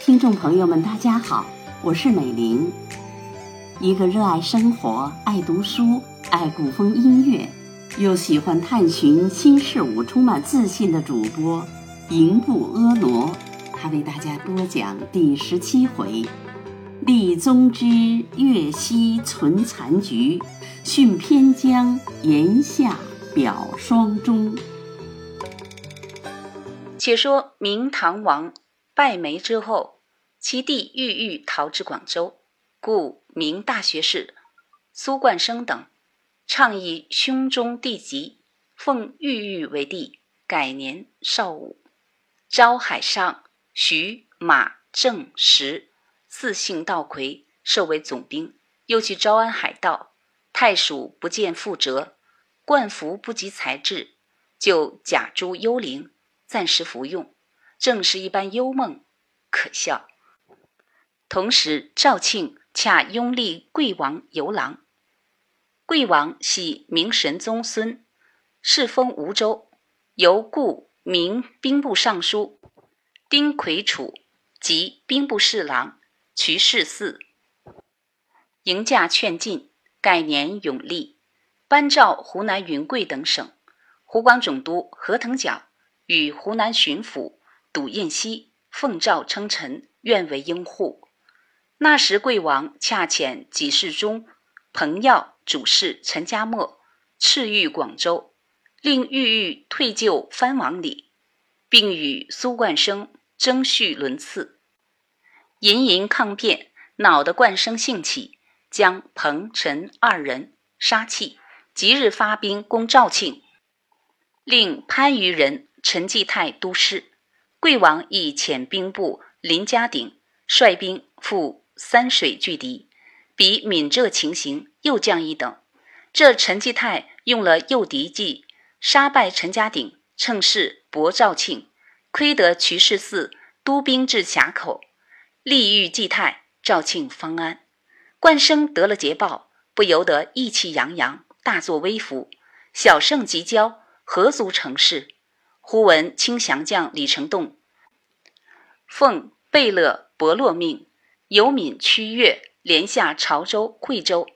听众朋友们，大家好，我是美玲，一个热爱生活、爱读书、爱古风音乐，又喜欢探寻新事物、充满自信的主播银布婀娜。他为大家播讲第十七回：立宗之月夕存残局，训偏将檐下表双钟。且说明唐王败没之后，其弟郁郁逃至广州，故明大学士苏冠生等倡议兄终弟及，奉郁郁为帝，改年少武，招海上徐、马、郑、石四姓道魁设为总兵，又去招安海盗。太蜀不见复折，冠服不及才智，就假诸幽灵。暂时服用，正是一般幽梦，可笑。同时，赵庆恰拥立贵王游郎。贵王系明神宗孙，世封吴州，由故明兵部尚书丁魁楚及兵部侍郎瞿世嗣迎驾劝进，改年永历，颁诏湖南云贵等省。湖广总督何腾蛟。与湖南巡抚堵彦熙奉诏称臣，愿为拥护。那时贵王恰遣给事中彭耀主事陈家默赐御广州，令郁郁退就藩王礼，并与苏冠生争序轮次，淫淫抗辩，恼得冠生兴起，将彭陈二人杀弃，即日发兵攻肇庆，令番禺人。陈继泰督师，贵王亦遣兵部林家鼎率兵赴三水拒敌，比闽浙情形又降一等。这陈继泰用了诱敌计，杀败陈家鼎，趁势搏肇庆，亏得瞿世嗣督兵至峡口，力遇继泰，肇庆方安。冠生得了捷报，不由得意气洋洋，大作威服。小胜即交，何足成事？忽闻清降将李成栋奉贝勒伯洛命，由闽驱越，连下潮州、惠州。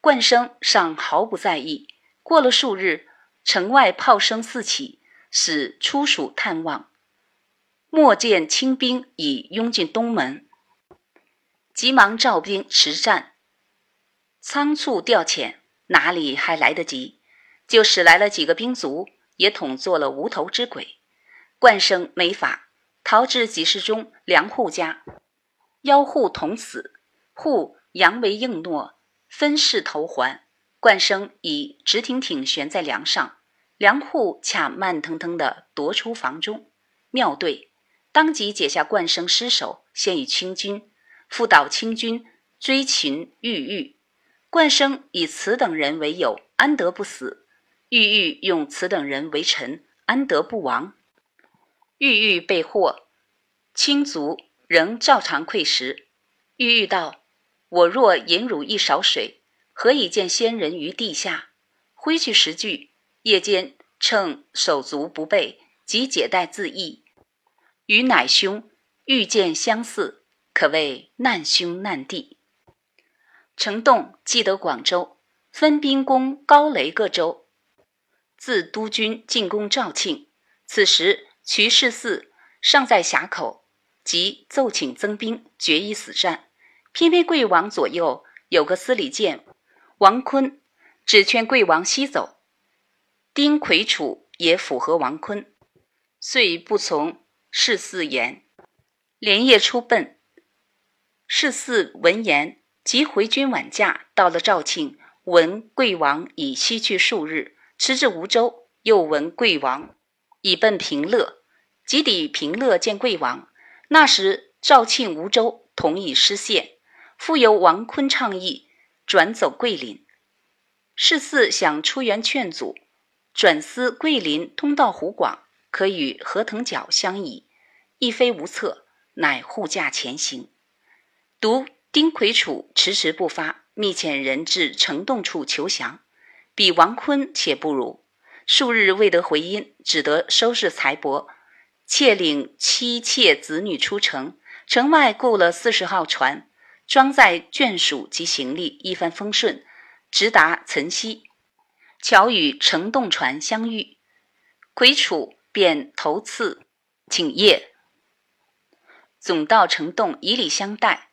冠生尚毫不在意。过了数日，城外炮声四起，使出蜀探望，莫见清兵已拥进东门，急忙召兵持战，仓促调遣，哪里还来得及？就使来了几个兵卒。也统做了无头之鬼，冠生没法，逃至几世中梁户家，邀户同死，户佯为应诺，分饰头还。冠生以直挺挺悬在梁上，梁户恰慢腾腾地踱出房中，妙对，当即解下冠生尸首，献与清军，复导清军追擒郁郁。冠生以此等人为友，安得不死？郁郁用此等人为臣，安得不亡？郁郁被获，亲族仍照常馈食。郁郁道：“我若饮汝一勺水，何以见仙人于地下？”挥去十句，夜间趁手足不备，即解带自缢。与乃兄遇见相似，可谓难兄难弟。程栋既得广州，分兵攻高雷各州。自督军进攻肇庆，此时瞿世嗣尚在峡口，即奏请增兵，决一死战。偏偏贵王左右有个司礼监王坤，只劝贵王西走。丁魁楚也符合王坤，遂不从世嗣言，连夜出奔。世嗣闻言，即回军晚驾，到了肇庆，闻贵王已西去数日。迟至梧州，又闻贵王已奔平乐，即抵平乐见贵王。那时肇庆梧州同已失陷，复由王坤倡议转走桂林。世嗣想出援劝阻，转思桂林通到湖广，可与何腾蛟相倚，亦非无策，乃护驾前行。独丁魁楚迟迟不发，密遣人至城洞处求降。比王坤且不如，数日未得回音，只得收拾财帛，妾领妻妾子女出城。城外雇了四十号船，装载眷属及行李，一帆风顺，直达岑溪。巧与城洞船相遇，魁楚便头次请谒。总道城洞以礼相待，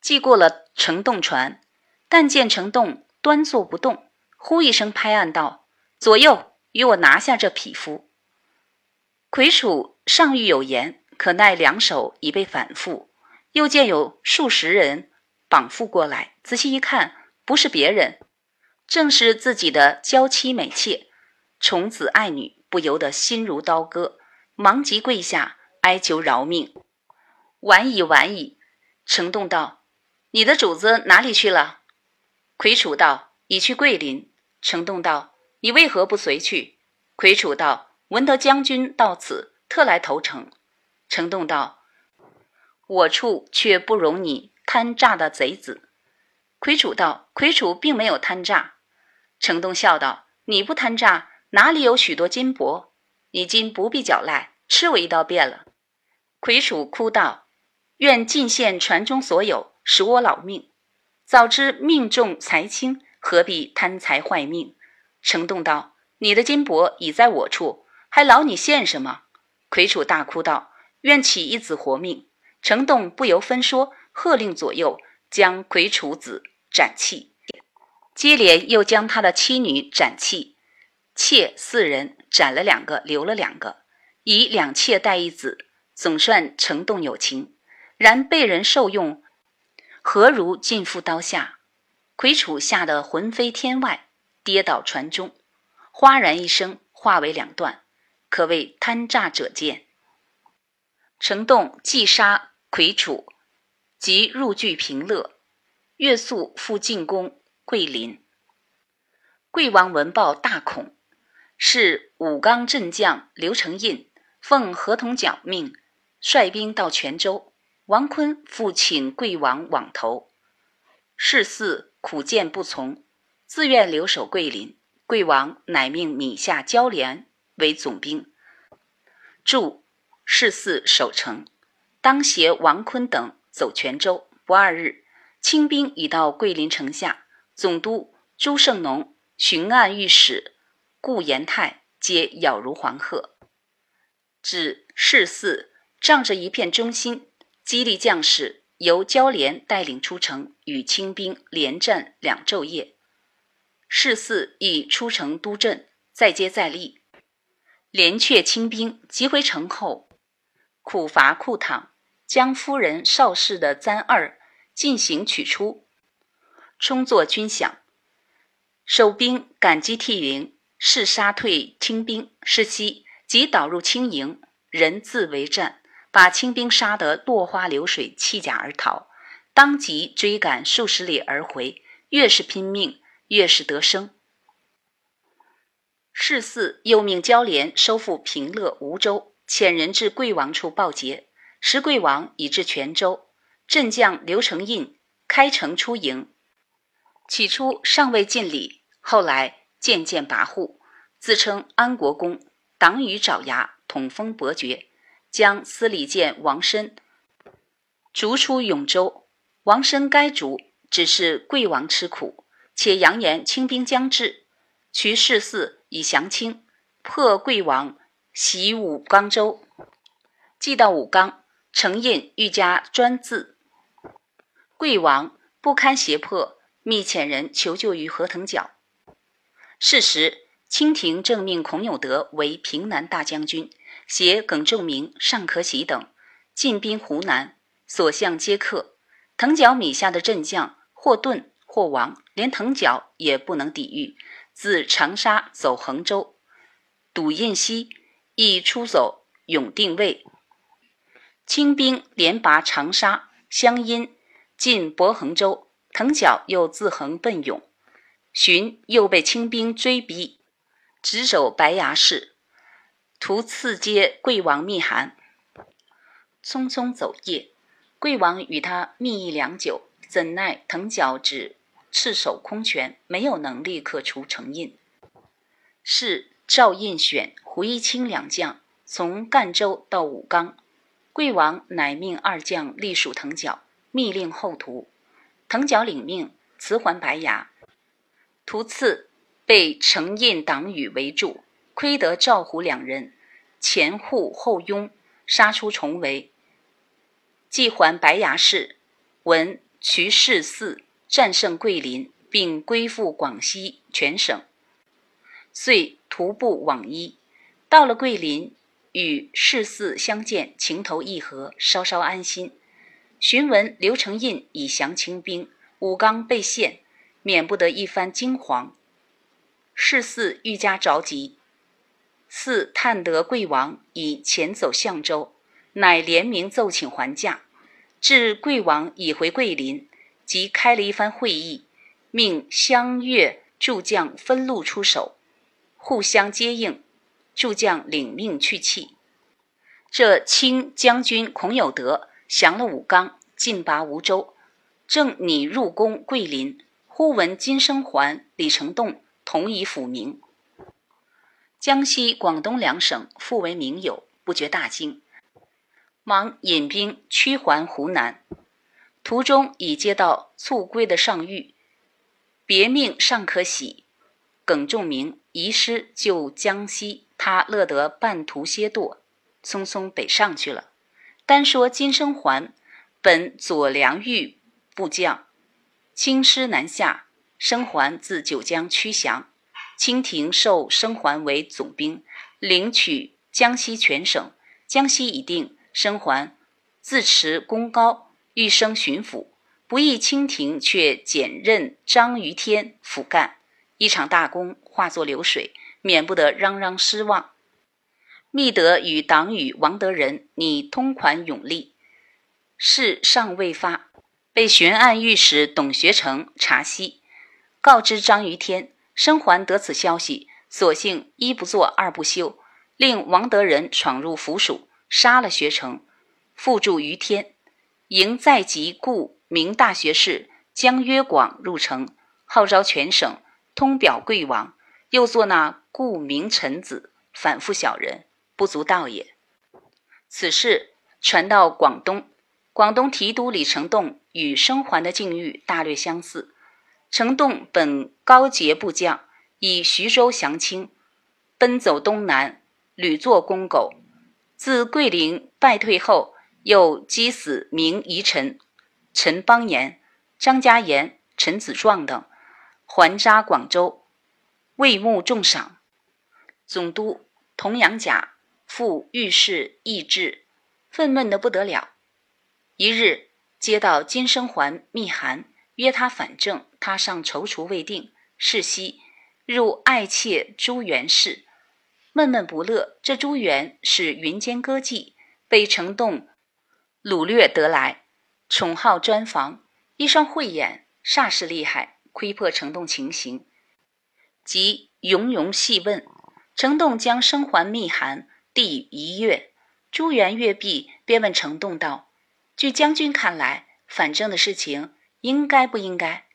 既过了程洞船，但见程洞端坐不动，呼一声拍案道：“左右，与我拿下这匹夫！”魁楚尚欲有言，可奈两手已被反缚，又见有数十人绑缚过来，仔细一看，不是别人，正是自己的娇妻美妾、宠子爱女，不由得心如刀割，忙急跪下哀求饶命。晚矣，晚矣。程洞道：“你的主子哪里去了？”魁楚道：“已去桂林。”程栋道：“你为何不随去？”魁楚道：“闻得将军到此，特来投诚。”程栋道：“我处却不容你贪诈的贼子。”魁楚道：“魁楚并没有贪诈。”程栋笑道：“你不贪诈，哪里有许多金帛？你今不必狡赖，吃我一刀便了。”魁楚哭道。愿尽献船中所有，使我老命。早知命重财轻，何必贪财坏命？程栋道：“你的金帛已在我处，还劳你献什么？”魁楚大哭道：“愿起一子活命。”程栋不由分说，喝令左右将魁楚子斩弃，接连又将他的妻女斩弃，妾四人斩了两个，留了两个，以两妾代一子，总算程栋有情。然被人受用，何如尽付刀下？魁楚吓得魂飞天外，跌倒船中，哗然一声，化为两段，可谓贪诈者见。程洞既杀魁楚，即入据平乐，月宿复进攻桂林。桂王闻报大恐，是武冈镇将刘承印奉合同角命，率兵到泉州。王坤复请贵王往投，世嗣苦谏不从，自愿留守桂林。贵王乃命米下交连为总兵，助世嗣守城。当携王坤等走泉州，不二日，清兵已到桂林城下。总督朱胜农、巡按御史顾延泰皆咬如黄鹤。指世嗣仗着一片忠心。激励将士由焦连带领出城，与清兵连战两昼夜。士嗣亦出城督阵，再接再厉。连却清兵急回城后，苦伐库躺，将夫人邵氏的簪二进行取出，充作军饷。守兵感激涕零，誓杀退清兵。是夕即导入清营，人自为战。把清兵杀得落花流水，弃甲而逃，当即追赶数十里而回。越是拼命，越是得生。世嗣又命交连收复平乐、梧州，遣人至贵王处报捷。时贵王已至泉州，镇将刘承印开城出营，起初尚未尽礼，后来渐渐跋扈，自称安国公，党羽爪牙，统封伯爵。将司礼监王申逐出永州。王申该逐，只是贵王吃苦，且扬言清兵将至，渠氏嗣以降清，破贵王袭武冈州。既到武冈，承印欲加专字，贵王不堪胁迫，密遣人求救于何腾角。是时，清廷正命孔有德为平南大将军。携耿仲明、尚可喜等进兵湖南，所向皆克。藤角米下的镇将或遁或亡，连藤角也不能抵御，自长沙走衡州。赌印西亦出走永定卫。清兵连拔长沙、湘阴，进博衡州。藤角又自衡奔永，寻又被清兵追逼，直走白崖市。图次接贵王密函，匆匆走夜。贵王与他密议良久，怎奈藤角只赤手空拳，没有能力可除成印。是赵印选、胡一清两将从赣州到武冈，贵王乃命二将隶属藤角，密令后图。藤角领命，辞还白牙。图次被程印、党羽围住，亏得赵胡两人前护后拥，杀出重围。既还白牙市，闻瞿氏嗣战胜桂林，并归附广西全省，遂徒步往依。到了桂林，与世嗣相见，情投意合，稍稍安心。询闻刘承印已降清兵，武冈被陷。免不得一番惊惶，世嗣愈加着急。四探得贵王已遣走相州，乃联名奏请还价。至贵王已回桂林，即开了一番会议，命湘粤诸将分路出手，互相接应。诸将领命去气。这清将军孔有德降了武冈，进拔梧州，正拟入攻桂林。忽闻金生桓、李成栋同以辅名，江西、广东两省复为名友，不觉大惊，忙引兵驱还湖南。途中已接到促归的上谕，别命尚可喜。耿仲明遗师救江西，他乐得半途歇堕，匆匆北上去了。单说金生桓，本左良玉部将。青师南下，生还自九江驱降。清廷授生还为总兵，领取江西全省。江西已定，生还自持功高，欲升巡抚。不意清廷却减任张于天辅干，一场大功化作流水，免不得嚷嚷失望。密德与党羽王德仁拟通款永立，事尚未发。被巡按御史董学成查悉，告知张于天，生还得此消息，索性一不做二不休，令王德仁闯入府署，杀了学成，附助于天，迎在籍故明大学士江约广入城，号召全省通表贵王，又作那故明臣子，反复小人，不足道也。此事传到广东。广东提督李成栋与生还的境遇大略相似。程栋本高节部将，以徐州降清，奔走东南，屡作公狗。自桂林败退后，又击死明遗臣陈邦彦、张家岩、陈子壮等，还扎广州，为募重赏。总督童养甲赴御史议志，愤懑得不得了。一日，接到金生桓密函，约他反正。他尚踌躇未定。是夕，入爱妾朱元氏，闷闷不乐。这朱元是云间歌妓，被程栋掳掠得来，宠好专房，一双慧眼煞是厉害，窥破程栋情形，即喁喁细问。程栋将生还密函递一阅，朱元阅毕，便问程栋道。据将军看来，反正的事情应该不应该？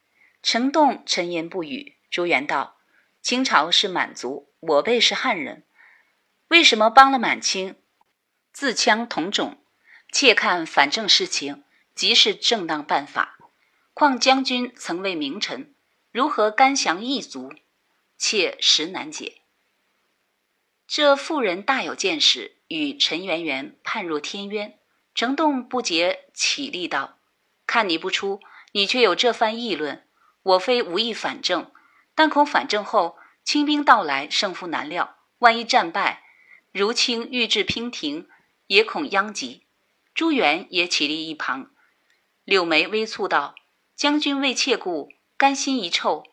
程栋沉言不语。朱元道：“清朝是满族，我辈是汉人，为什么帮了满清？自羌同种，切看反正事情，即是正当办法。况将军曾为名臣，如何甘降异族？切实难解。这妇人大有见识，与陈圆圆判若天渊。”程栋不解起立道：“看你不出，你却有这番议论。我非无意反正，但恐反正后清兵到来，胜负难料。万一战败，如清欲置娉婷，也恐殃及。”朱元也起立一旁，柳眉微蹙道：“将军为妾故，甘心一臭，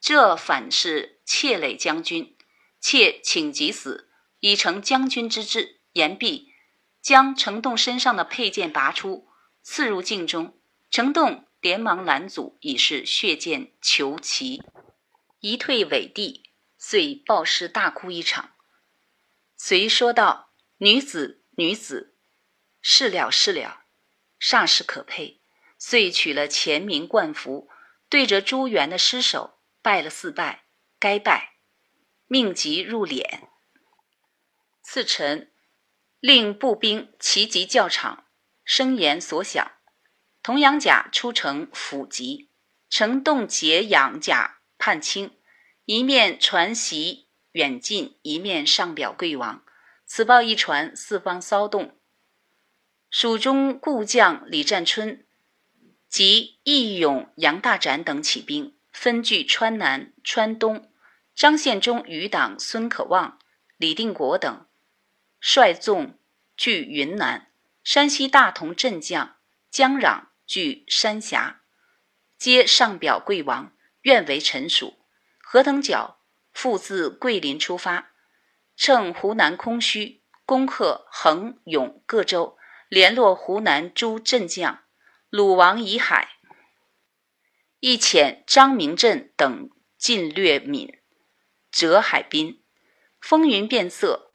这反是妾累将军。妾请即死，以成将军之志。”言毕。将程栋身上的佩剑拔出，刺入镜中。程栋连忙拦阻，已是血溅裘旗，一退尾地，遂暴尸大哭一场。遂说道：“女子，女子，是了是了，煞是可佩。”遂取了前名冠服，对着朱元的尸首拜了四拜，该拜。命即入殓。次晨，令步兵齐集教场，声言所响。童养甲出城辅疾，乘动解养甲叛清，一面传檄远近，一面上表贵王。此报一传，四方骚动。蜀中故将李占春及义勇杨大展等起兵，分据川南、川东。张献忠余党孙可望、李定国等率纵据云南。山西大同镇将姜壤据山峡，皆上表贵王，愿为臣属。何腾蛟复自桂林出发，乘湖南空虚，攻克衡、永各州。联络湖南诸镇将，鲁王以海，亦遣张明镇等进略闽，浙海滨，风云变色，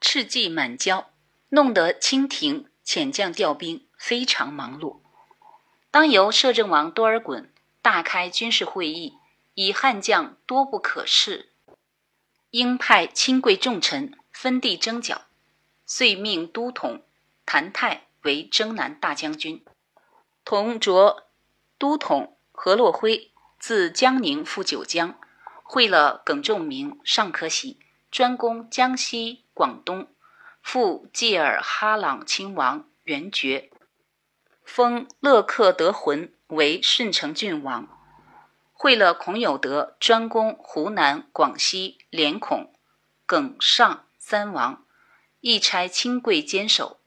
赤骑满交，弄得清廷遣将调兵非常忙碌。当由摄政王多尔衮大开军事会议，以汉将多不可恃，应派亲贵重臣分地征剿，遂命都统。谭泰为征南大将军，同着都统何洛辉自江宁赴九江，会了耿仲明、尚可喜，专攻江西、广东，复济尔哈朗亲王元觉，封勒克德浑为顺承郡王，会了孔有德，专攻湖南、广西、连孔、耿尚三王，一差亲贵坚守。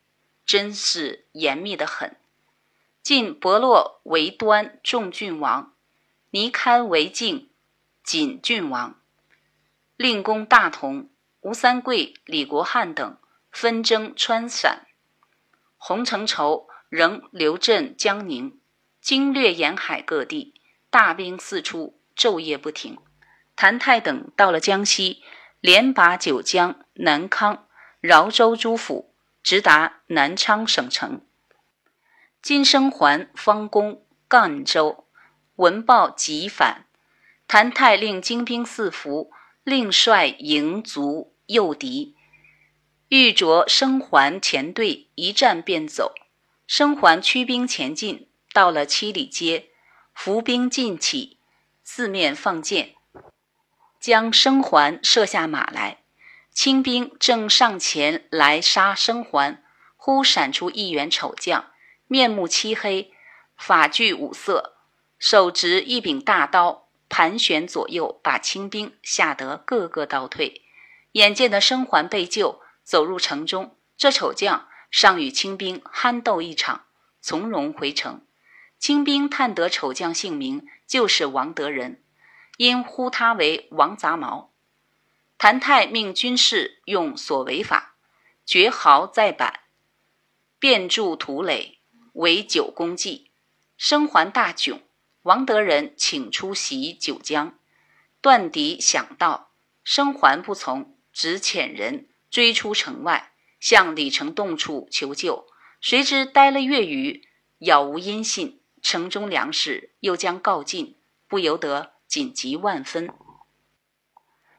真是严密的很。晋伯洛为端众郡王，尼堪为靖锦郡王，令公大同、吴三桂、李国汉等纷争川陕。洪承畴仍留镇江宁，经略沿海各地，大兵四出，昼夜不停。谭泰等到了江西，连拔九江、南康、饶州诸府。直达南昌省城，金生还方攻赣州，闻报急返。谭泰令精兵四伏，令率营卒诱敌，欲着生还前队，一战便走。生还驱兵前进，到了七里街，伏兵尽起，四面放箭，将生还射下马来。清兵正上前来杀生还，忽闪出一员丑将，面目漆黑，发具五色，手执一柄大刀，盘旋左右，把清兵吓得个个倒退。眼见的生还被救，走入城中，这丑将尚与清兵酣斗一场，从容回城。清兵探得丑将姓名，就是王德仁，因呼他为王杂毛。谭泰命军士用所为法，绝壕在板，遍筑土垒，为九公计。生还大窘，王德仁请出袭九江，断敌响到，生还不从，只遣人追出城外，向李成洞处求救。谁知待了月余，杳无音信，城中粮食又将告尽，不由得紧急万分。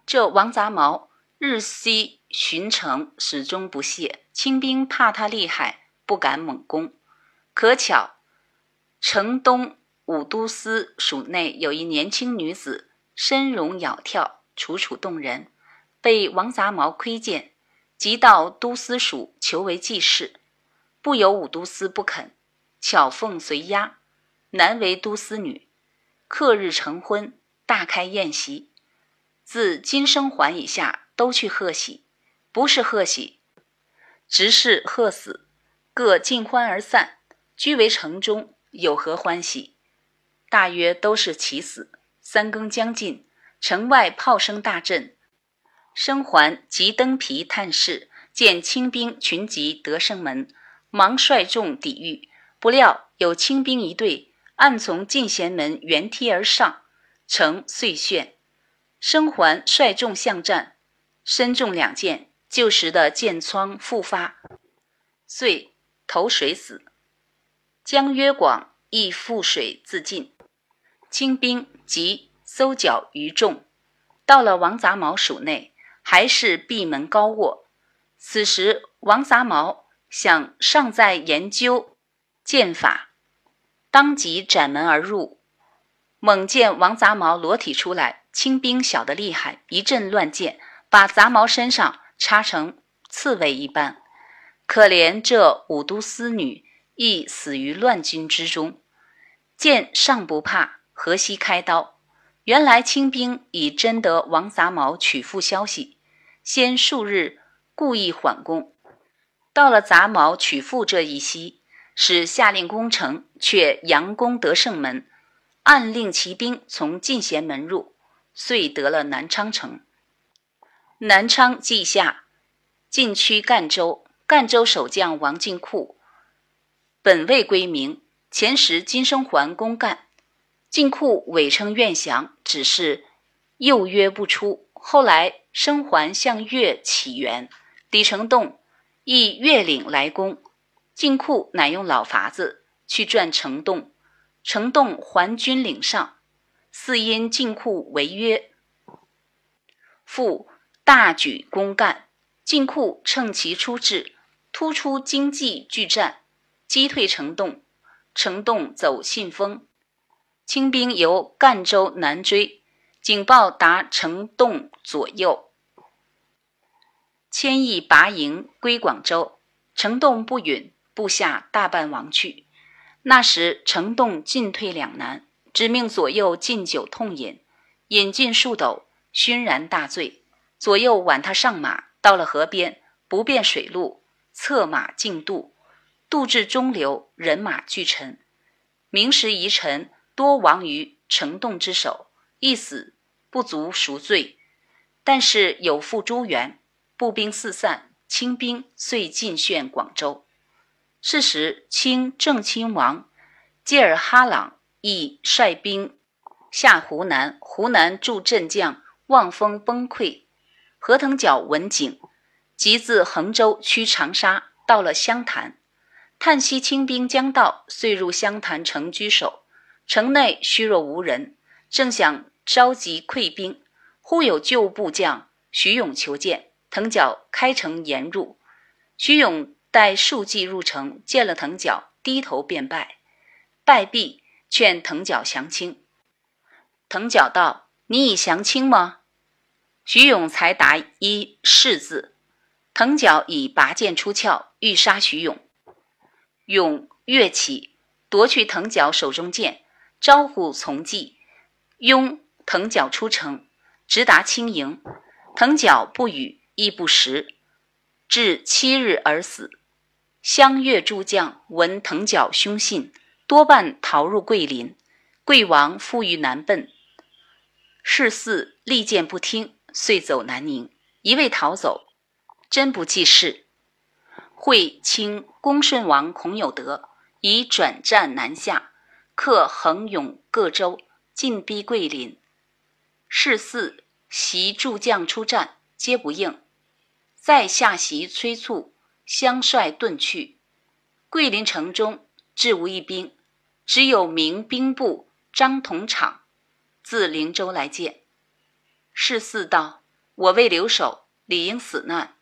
这王杂毛日夕巡城，始终不懈。清兵怕他厉害，不敢猛攻。可巧，城东武都司署内有一年轻女子，身容窈窕，楚楚动人，被王杂毛窥见，即到都司署求为继室，不由武都司不肯，巧奉随押，难为都司女。克日成婚，大开宴席。自金生还以下，都去贺喜，不是贺喜，直是贺死，各尽欢而散。居为城中，有何欢喜？大约都是其死。三更将近，城外炮声大震，生还即登皮探视，见清兵群集得胜门，忙率众抵御，不料有清兵一队暗从进贤门原梯而上，城遂陷。生还率众向战，身中两箭，旧时的箭疮复发，遂投水死。江约广亦覆水自尽。清兵即搜剿于众，到了王杂毛署内，还是闭门高卧。此时，王杂毛想尚在研究剑法，当即斩门而入，猛见王杂毛裸体出来，清兵小得厉害，一阵乱箭，把杂毛身上插成刺猬一般。可怜这五都司女亦死于乱军之中，剑尚不怕，何惜开刀？原来清兵已征得王杂毛取复消息，先数日故意缓攻，到了杂毛取复这一夕，使下令攻城，却佯攻得胜门，暗令骑兵从进贤门入，遂得了南昌城。南昌记下，晋区赣州。赣州守将王进库，本为归明。前时金生桓攻赣，进库伪称愿降，只是又约不出。后来生还向越起援，李成栋亦越岭来攻，进库乃用老法子去转城栋，城栋还军岭上，似因进库违约，复大举攻干，进库趁其出至。突出经济拒战，击退城栋，城栋走信丰。清兵由赣州南追，警报达城洞左右，千亿拔营归广州。城洞不允，部下大半亡去。那时城洞进退两难，只命左右敬酒痛饮，饮尽数斗，熏然大醉。左右挽他上马，到了河边，不便水路。策马竞渡，渡至中流，人马俱沉。明时遗臣多亡于城洞之手，一死不足赎罪。但是有负诸元，步兵四散，清兵遂进炫广州。是时，清正亲王济尔哈朗亦率兵下湖南，湖南驻镇将望风崩溃。何腾蛟闻警。即自衡州驱长沙，到了湘潭，叹息清兵将到，遂入湘潭城居守。城内虚弱无人，正想召集溃兵，忽有旧部将徐勇求见。藤角开城言入，徐勇带数骑入城，见了藤角，低头便拜。拜毕，劝藤角降清。藤角道：“你已降清吗？”徐勇才答一是字。藤角以拔剑出鞘，欲杀徐勇。勇跃起，夺去藤角手中剑，招呼从骑，拥藤角出城，直达青营。藤角不语，亦不食，至七日而死。湘粤诸将闻藤角凶信，多半逃入桂林。桂王复欲南奔，士嗣力谏不听，遂走南宁。一味逃走。真不济事。会清恭顺王孔有德以转战南下，克横永各州，进逼桂林。士四袭诸将出战，皆不应。再下袭催促，相率遁去。桂林城中至无一兵，只有民兵部张同敞自灵州来见。士四道：“我为留守，理应死难。”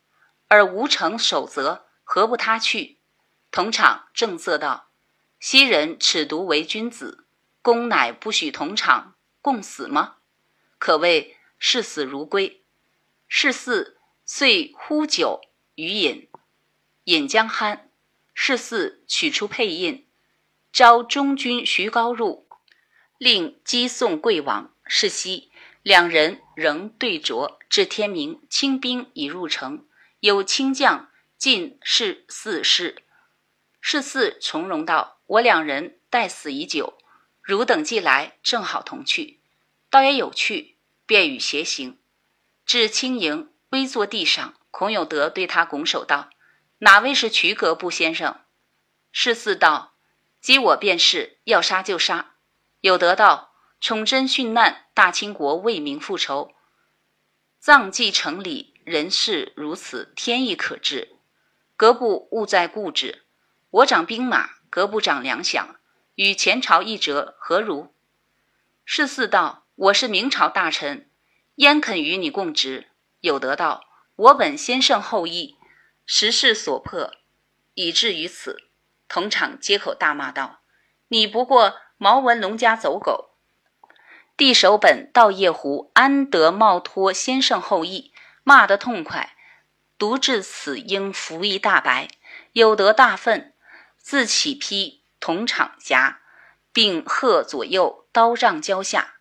而吴城守则，何不他去？同场正色道：“昔人耻独为君子，公乃不许同场共死吗？可谓视死如归。”是四遂呼酒与饮，饮将酣。是四取出佩印，召中军徐高入，令击送贵王。是夕，两人仍对酌至天明，清兵已入城。有清将进士四世，士四从容道：“我两人待死已久，汝等既来，正好同去，倒也有趣，便与偕行。”至青营，微坐地上，孔有德对他拱手道：“哪位是瞿格部先生？”士四道：“即我便是，要杀就杀。”有德道：“崇祯殉难，大清国为民复仇，葬祭城里。”人事如此，天意可知。格部务在固执，我掌兵马，格部长粮饷，与前朝一折，何如？是四道：我是明朝大臣，焉肯与你共职？有德道：“我本先圣后裔，时势所迫，以至于此。”同场接口大骂道：“你不过毛文龙家走狗！帝守本道业湖，安得冒托先圣后裔？”骂得痛快，独至此应服役大白。有德大愤，自起劈同场颊，并喝左右刀杖交下。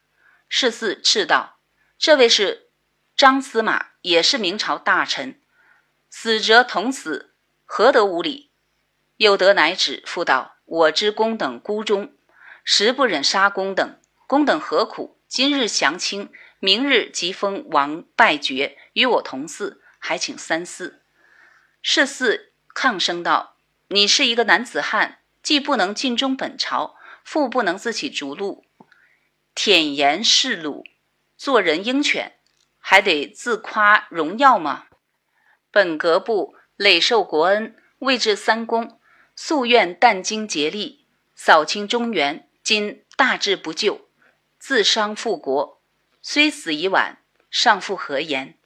世四斥道：“这位是张司马，也是明朝大臣，死则同死，何得无礼？”有德乃止，复道：“我知公等孤忠，实不忍杀公等。公等何苦？今日降清，明日即封王拜爵，与我同祀，还请三思。”世四抗声道：“你是一个男子汉，既不能尽忠本朝，复不能自起逐鹿。”舔言是鲁，做人鹰犬，还得自夸荣耀吗？本格部累受国恩，位至三公，夙愿殚精竭力，扫清中原。今大志不就，自伤复国，虽死已晚，尚复何言？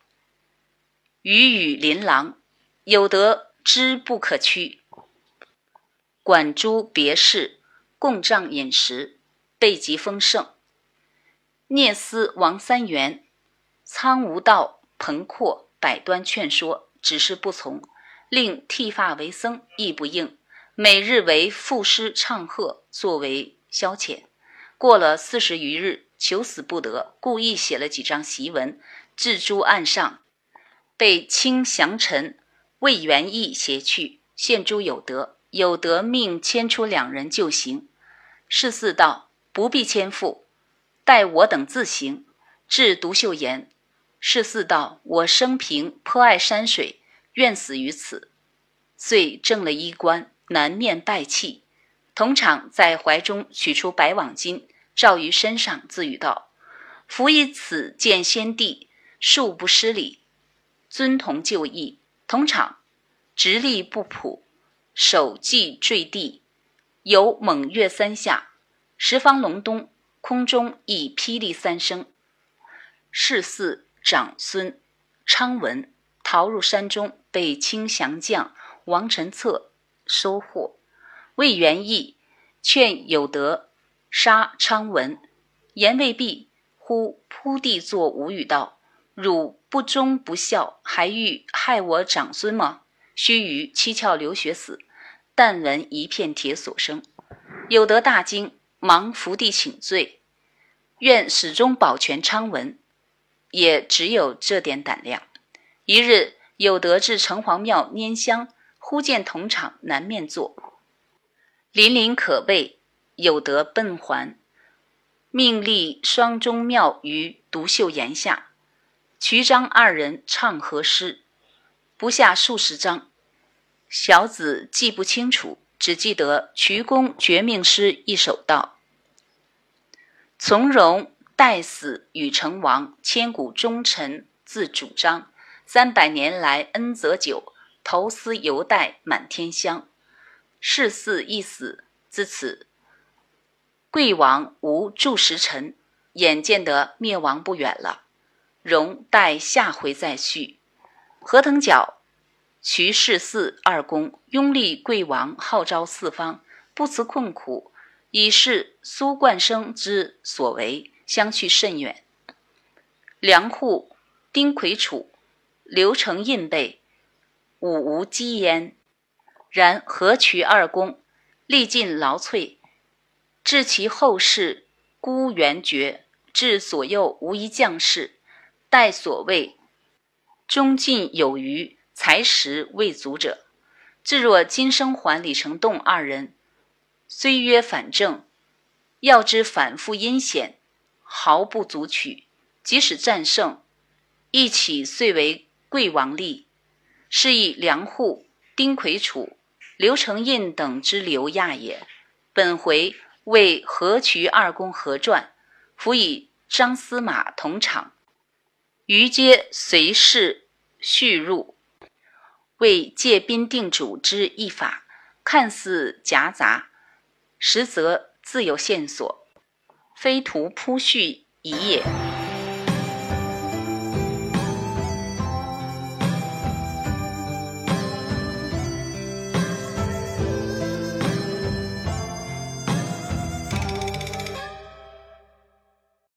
语语琳琅，有德之不可屈。管诸别事，共帐饮食，备极丰盛。聂司王三元，苍无道彭阔百端劝说，只是不从，令剃发为僧，亦不应。每日为赋诗唱和，作为消遣。过了四十余日，求死不得，故意写了几张檄文，置诸案上，被卿降臣魏元义携去，献诸有德。有得命牵出两人就行。世四道不必牵附。待我等自行，至独秀岩。是四道：我生平颇爱山水，愿死于此。遂正了衣冠，南面拜泣。同场在怀中取出白网巾，罩于身上，自语道：“夫以此见先帝，恕不失礼。尊同就义。”同场直立不普，手系坠地，有猛跃三下，十方隆冬。空中亦霹雳三声，世四长孙昌文逃入山中，被清降将王臣策收获。魏元义劝有德杀昌文，言未毕，忽扑地作无语道：“汝不忠不孝，还欲害我长孙吗？”须臾，七窍流血死。但闻一片铁锁声，有德大惊。忙伏地请罪，愿始终保全昌文，也只有这点胆量。一日，有德至城隍庙拈香，忽见同场南面坐，临临可畏，有德奔还，命立双钟庙于独秀岩下，渠张二人唱和诗，不下数十章，小子记不清楚，只记得瞿公绝命诗一首道。从容待死与成王，千古忠臣自主张。三百年来恩泽久，头丝犹带满天香。世嗣一死，自此贵王无助时臣，眼见得灭亡不远了。容待下回再续。何腾蛟、徐氏四二公拥立贵王，号召四方，不辞困苦。以是苏冠生之所为，相去甚远。梁户、丁魁楚、刘承印辈，武无基焉。然何渠二公历尽劳瘁，至其后世孤元绝，至左右无一将士。待所谓忠尽有余，才识未足者，至若今生还李成栋二人。虽曰反正，要知反复阴险，毫不足取。即使战胜，一起遂为贵王立。是以梁户、丁魁楚、刘承印等之流亚也。本回为何渠二公合传，辅以张司马同场，余皆随事续入，为借宾定主之一法，看似夹杂。实则自有线索，非徒铺叙一也。